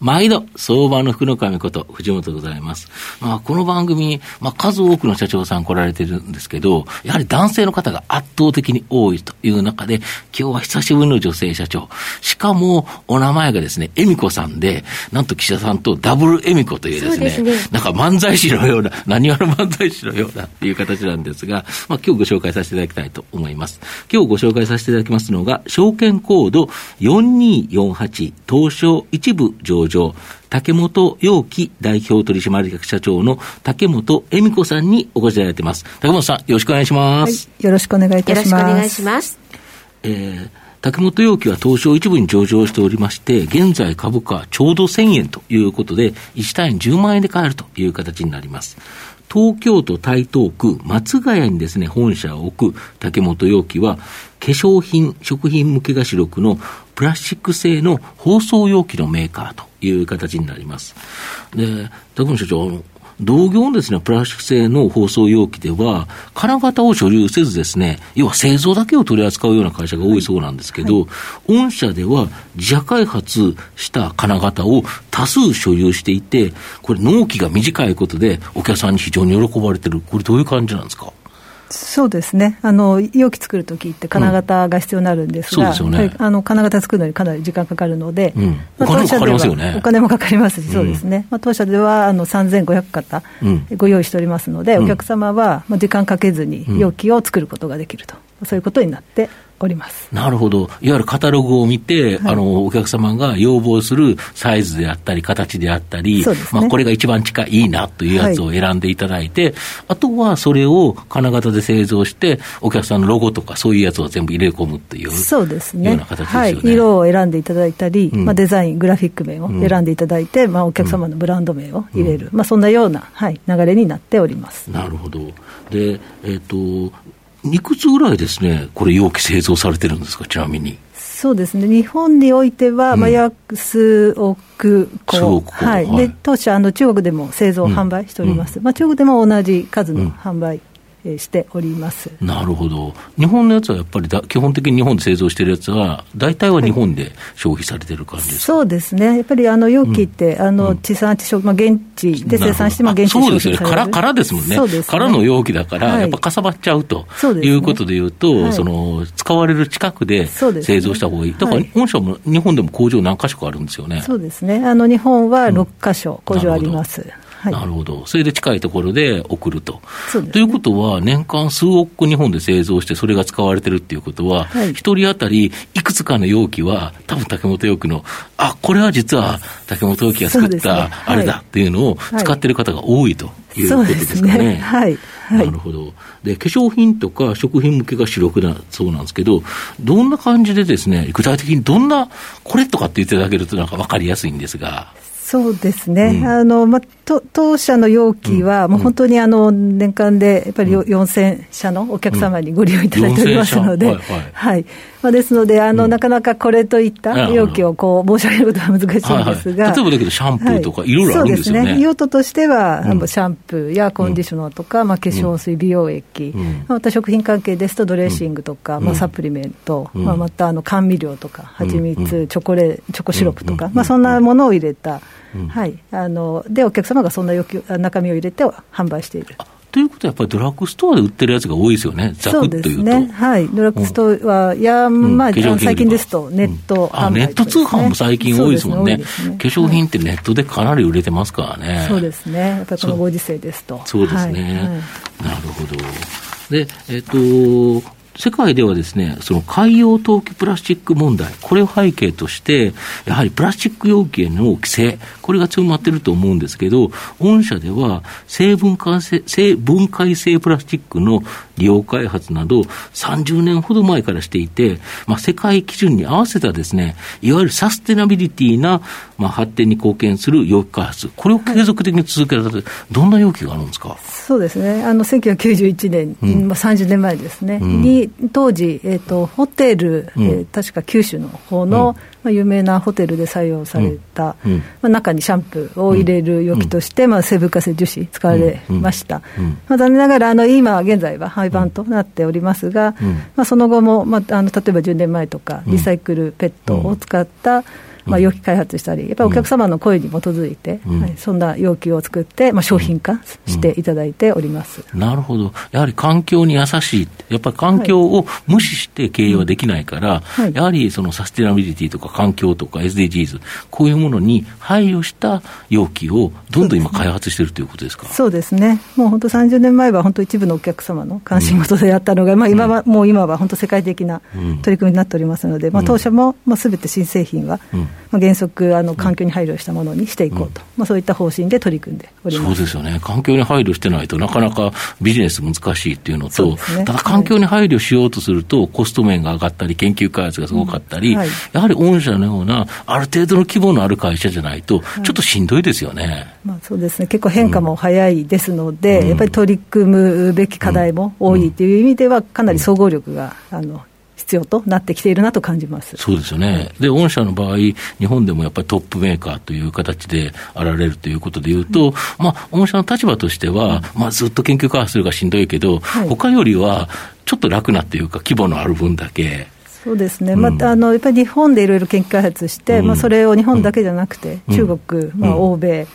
毎度、相場の福の神こと、藤本でございます。まあ、この番組、まあ、数多くの社長さん来られてるんですけど、やはり男性の方が圧倒的に多いという中で、今日は久しぶりの女性社長。しかも、お名前がですね、恵美子さんで、なんと岸田さんとダブル恵美子というですね、すねなんか漫才師のような、何話の漫才師のようなっていう形なんですが、まあ、今日ご紹介させていただきたいと思います。今日ご紹介させていただきますのが、証券コード4248東証一部上場、竹本陽樹代表取締役社長の竹本恵美子さんにお越しいただいています。竹本さん、よろしくお願いします。はい、よろしくお願いいたします。よろしくお願いします。えー竹本陽樹は東証一部に上場しておりまして、現在株価ちょうど1000円ということで、1単位10万円で買えるという形になります。東京都台東区松ヶ谷にですね、本社を置く竹本容器は、化粧品、食品向けが主力のプラスチック製の包装容器のメーカーという形になります。で、竹本社長、同業のですね、プラスチック製の包装容器では、金型を所有せずですね、要は製造だけを取り扱うような会社が多いそうなんですけど、はい、御社では自社開発した金型を多数所有していて、これ納期が短いことでお客さんに非常に喜ばれてる。これどういう感じなんですか？そうですね、あの容器作るときって金型が必要になるんですが、うんね、あの金型作るのにかなり時間かかるので、うん。まあ、当社ではお金もかかりますし、そうですね、まあ、当社ではあの3500型ご用意しておりますので、お客様は時間かけずに容器を作ることができると、そういうことになっております。なるほど、いわゆるカタログを見て、はい、あのお客様が要望するサイズであったり、形であったり、ね、まあ、これが一番近いいいなというやつを選んでいただいて、はい、あとはそれを金型で製造して、お客さんのロゴとか、そういうやつを全部入れ込むっていうそうですね、ような形ですよね、はい、色を選んでいただいたり、うん、まあ、デザイン、グラフィック名を選んでいただいて、うん、まあ、お客様のブランド名を入れる、うん、まあ、そんなような、はい、流れになっております。なるほど。でえーといくつぐらいですね、これ、容器製造されてるんですか、ちなみに。そうですね、日本においては、まあ、約数億個、はい、で当社あの、中国でも製造、販売しております、まあ、中国でも同じ数の販売しております。なるほど、日本のやつはやっぱりだ基本的に日本で製造してるやつは、大体は日本で消費されてる感じですか、そうですね、やっぱりあの容器って、うん、あの地産地消、まあ、現地で生産して、まあ、現地そうですよね、空空ですもんね、ね。空の容器だから、やっぱかさばっちゃうと、い、うことでいうと、はい、その使われる近くで製造した方がいい、だから本社も日本でも工場何か所かあるんですよね。そうですね。あの日本は6か所工場あります。うんはい、なるほど、それで近いところで送ると。ね、ということは、年間数億個日本で製造して、それが使われてるっていうことは、一、はい、人当たりいくつかの容器は、多分竹本容器の、あこれは実は竹本容器が作ったあれだっていうのを使ってる方が多いということですかね。ね。はい、なるほど。で、化粧品とか食品向けが主力だそうなんですけど、どんな感じでですね、具体的にどんな、これとかって言っていただけるとなんか分かりやすいんですが。そうですね、うん、あのまと当社の容器は、もう本当にあの年間でやっぱり4000社のお客様にご利用いただいておりますので、はいまあ、ですのであの、なかなかこれといった容器をこう申し上げることは難しいんですが、はいはい、例えばだけど、シャンプーとか、いろいろあるんですよね。そうですね。用途としては、うん、シャンプーやコンディショナーとか、まあ、化粧水、美容液、また食品関係ですと、ドレッシングとか、まあ、サプリメント、まあ、またあの甘味料とか、蜂蜜、チョコレチョコシロップとか、まあ、そんなものを入れた。はい、あのでお客様がそんな中身を入れて販売している。ということは、やっぱりドラッグストアで売ってるやつが多いですよね、ざくっというと。そうですね、はい、ドラッグストアは、いや、まあ、最近ですと、ネット、あネット通販も最近多いですもんね、化粧品ってネットでかなり売れてますからね。そうですね、やっぱりこのご時世ですと。そうですね、なるほど。で、えっ、と、世界ではですね、その海洋投棄プラスチック問題、これを背景として、やはりプラスチック容器への規制、これが強まってると思うんですけど、御社では生分解性、生分解性プラスチックの利用開発など、30年ほど前からしていて、まあ、世界基準に合わせたですね、いわゆるサステナビリティな、まあ、発展に貢献する容器開発、これを継続的に続けられて、どんな容器があるんですか？そうですね、あの1991年、うん、まあ、30年前ですね、うん、に当時、えーと、ホテル、うん、えー、確か九州の方の、うん。まあ、有名なホテルで採用された、うん、まあ、中にシャンプーを入れる容器として、まあ、成分化性樹脂使われました、まあ、残念ながらあの今現在は廃盤となっておりますが、まあ、その後も、まあ、あの例えば10年前とかリサイクルペットを使った、まあ、容器開発したり、やっぱりお客様の声に基づいて、うん、はい、そんな容器を作って、まあ、商品化していただいております、うん、なるほど、やはり環境に優しい、やっぱり環境を無視して経営はできないから、はい、やはりそのサステナビリティとか環境とか SDGs、こういうものに配慮した容器をどんどん今、開発しているということですか？そうですね、もう本当、30年前は本当、一部のお客様の関心事でやったのが、うん、まあ、今は、もう今は本当、世界的な取り組みになっておりますので、まあ、当社もすべて新製品は、まあ、原則あの、環境に配慮したものにしていこうと、うん、まあ、そういった方針で取り組んでおります。そうですよね、環境に配慮してないとなかなかビジネス難しいっていうのと、ね、ただ環境に配慮しようとすると、コスト面が上がったり、研究開発がすごかったり、うんはい、やはり御社のような、ある程度の規模のある会社じゃないと、ちょっとしんどいですよね。はい、まあ、そうですね、結構変化も早いですので、うん、やっぱり取り組むべき課題も多いという意味では、かなり総合力があの必要となってきているなと感じます。そうですよね、で御社の場合、日本でもやっぱりトップメーカーという形であられるということでいうと、うん、まあ、御社の立場としては、まあ、ずっと研究開発するがしんどいけど、はい、他よりはちょっと楽なっていうか、規模のある分だけ。そうですね、またあのやっぱり日本でいろいろ研究開発して、うん、まあ、それを日本だけじゃなくて、うん、中国、まあ、欧米、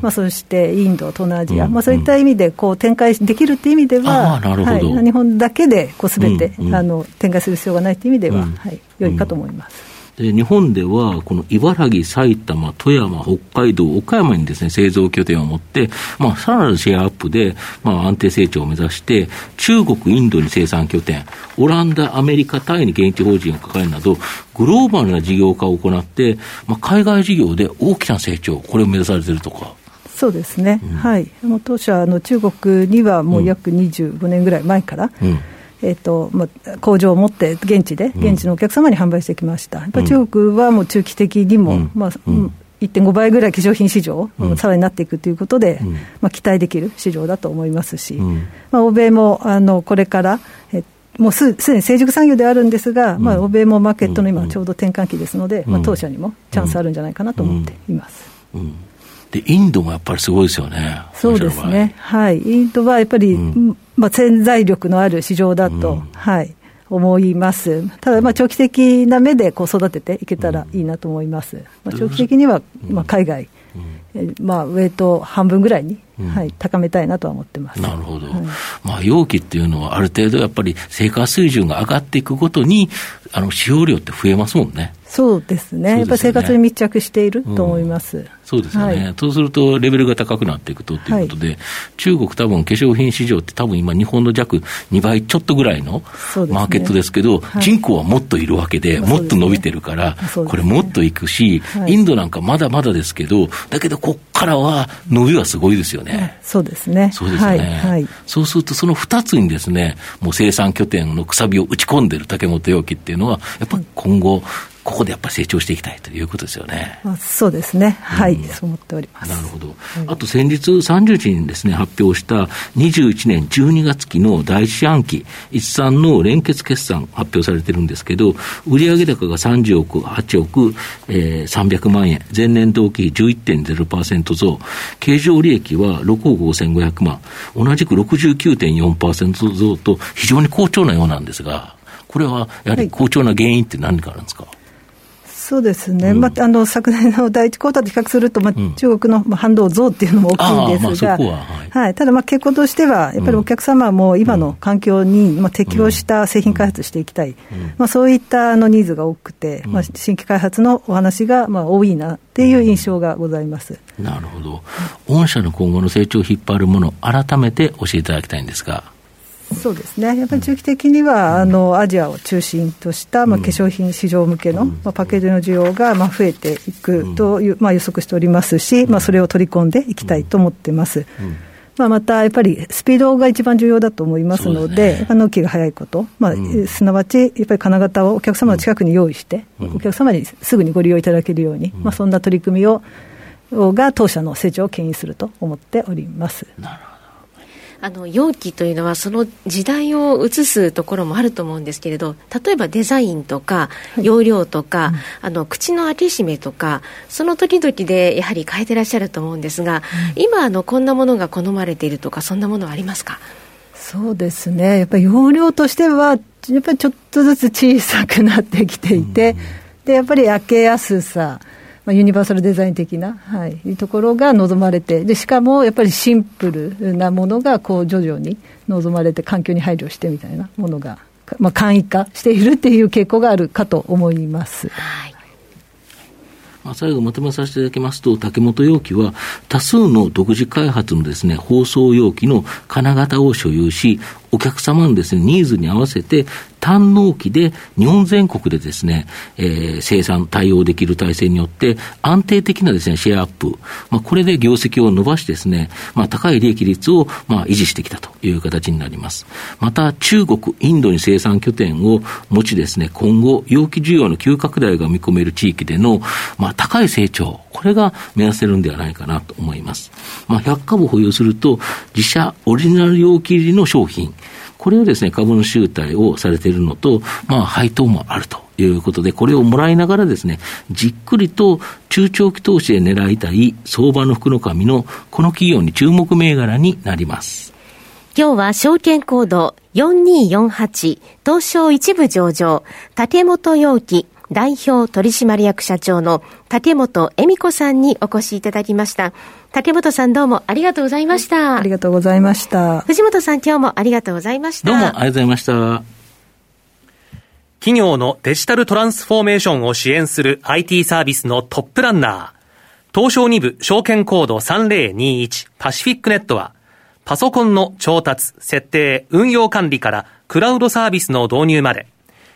まあ、そしてインド、東南アジア、まあ、そういった意味でこう展開できるっていう意味では、はい、日本だけですべて、あの展開する必要がないという意味では、はい、良いかと思います。で日本では、この茨城、埼玉、富山、北海道、岡山にですね、製造拠点を持って、まあ、さらなるシェアアップで、まあ、安定成長を目指して、中国、インドに生産拠点、オランダ、アメリカ、タイに現地法人を抱えるなど、グローバルな事業化を行って、まあ、海外事業で大きな成長、これを目指されているとか。そうですね、うん、はい、当社の中国にはもう約25年ぐらい前から、うんえーとまあ、工場を持って現地で、現地のお客様に販売してきました、やっぱ中国はもう中期的にも、まあ1.5倍ぐらい化粧品市場、さらになっていくということで、まあ、期待できる市場だと思いますし、まあ、欧米もあのこれから、えもうすすでに成熟産業であるんですが、まあ、欧米もマーケットの今、ちょうど転換期ですので、まあ、当社にもチャンスあるんじゃないかなと思っています。でインドもやっぱりすごいですよね。そうですね。はい。インドはやっぱり、うんまあ、潜在力のある市場だと、うん、はい、思います。ただ、まあ、長期的な目でこう育てていけたらいいなと思います。まあ、長期的には、まあ、海外、まあ、ウェイト半分ぐらいに、はい、高めたいなとは思ってます。なるほど。はい、まあ、容器っていうのは、ある程度やっぱり生活水準が上がっていくごとに、あの、使用量って増えますもんね。そうですね。すねやっぱり生活に密着していると思います。うんそうですよね、はい、そうすると、レベルが高くなっていくとということで、はい、中国、多分化粧品市場って、多分今、日本の弱2倍ちょっとぐらいのマーケットですけど、ねはい、人口はもっといるわけで、もっと伸びてるから、これ、もっといくし、インドなんかまだまだですけど、だけど、こっからは伸びはすごいですよね。そうですね。そうですね。そうすると、その2つにですね、もう生産拠点のくさびを打ち込んでる竹本容器っていうのは、やっぱり今後、ここでやっぱり成長していきたいということですよね。まあ、そうですね、はい、うん、そう思っております。なるほど。あと先日30日にですね、発表した21年12月期の第一四半期、一産の連結決算発表されてるんですけど、売上高が30億、8億、えー、300万円、前年同期比11.0%増、経常利益は6億5500万、同じく69.4%増と、非常に好調なようなんですが、これはやはり好調な原因って何かあるんですか、はいそうですね、うん、まあ、あの昨年の第一クォーターと比較すると、まあ、中国の反動増っていうのも大きいんですが、ははい、ただ、傾向としては、やっぱりお客様も今の環境に、まあ、適応した製品開発していきたい、まあ、そういったあのニーズが多くて、まあ、新規開発のお話がまあ多いなっていう印象がございます、なるほど、御社の今後の成長を引っ張るもの、改めて教えていただきたいんですが。そうですね、やっぱり中期的には、あのアジアを中心とした、まあ、化粧品市場向けの、まあ、パッケージの需要が、まあ、増えていくという、まあ、予測しておりますし、まあ、それを取り込んでいきたいと思っています。まあ、またやっぱりスピードが一番重要だと思いますので、ね、納期が早いこと、まあ、うん、すなわちやっぱり金型をお客様の近くに用意して、うん、お客様にすぐにご利用いただけるように、うん、まあ、そんな取り組みをが当社の成長を牽引すると思っております。なるほどあの容器というのはその時代を映すところもあると思うんですけれど例えばデザインとか容量とか、はいあの口の開け閉めとかその時々でやはり変えてらっしゃると思うんですが、うん、今あのこんなものが好まれているとかそんなものはありますか？そうですね。やっぱり容量としてはやっぱりちょっとずつ小さくなってきていて、うん、でやっぱり開けやすさまあ、ユニバーサルデザイン的な、はい、いうところが望まれてでしかもやっぱりシンプルなものがこう徐々に望まれて環境に配慮してみたいなものが、まあ、簡易化しているっていう傾向があるかと思います。はいまあ、最後まとめさせていただきますと、竹本容器は多数の独自開発のですね、包装容器の金型を所有し、お客様のですね、ニーズに合わせて単納期で日本全国でですね、えー、生産対応できる体制によって安定的なですね、シェアアップ、まあ、これで業績を伸ばしですね、まあ、高い利益率をまあ維持してきたという形になります。また、中国、インドに生産拠点を持ちですね、今後、容器需要の急拡大が見込める地域での、まあ、高い成長、これが目指せるんではないかなと思います。まあ、100株保有すると、自社オリジナル容器入りの商品、これをですね、株の集体をされているのと、まあ、配当もあるということで、これをもらいながらですね、じっくりと中長期投資で狙いたい相場の福の神のこの企業に注目銘柄になります。今日は証券コード4248東証一部上場竹本容器代表取締役社長の竹本恵美子さんにお越しいただきました。竹本さんどうもありがとうございました。ありがとうございました。藤本さん今日もありがとうございました。どうもありがとうございました。企業のデジタルトランスフォーメーションを支援する IT サービスのトップランナー。東証2部証券コード3021パシフィックネットは、パソコンの調達、設定、運用管理からクラウドサービスの導入まで、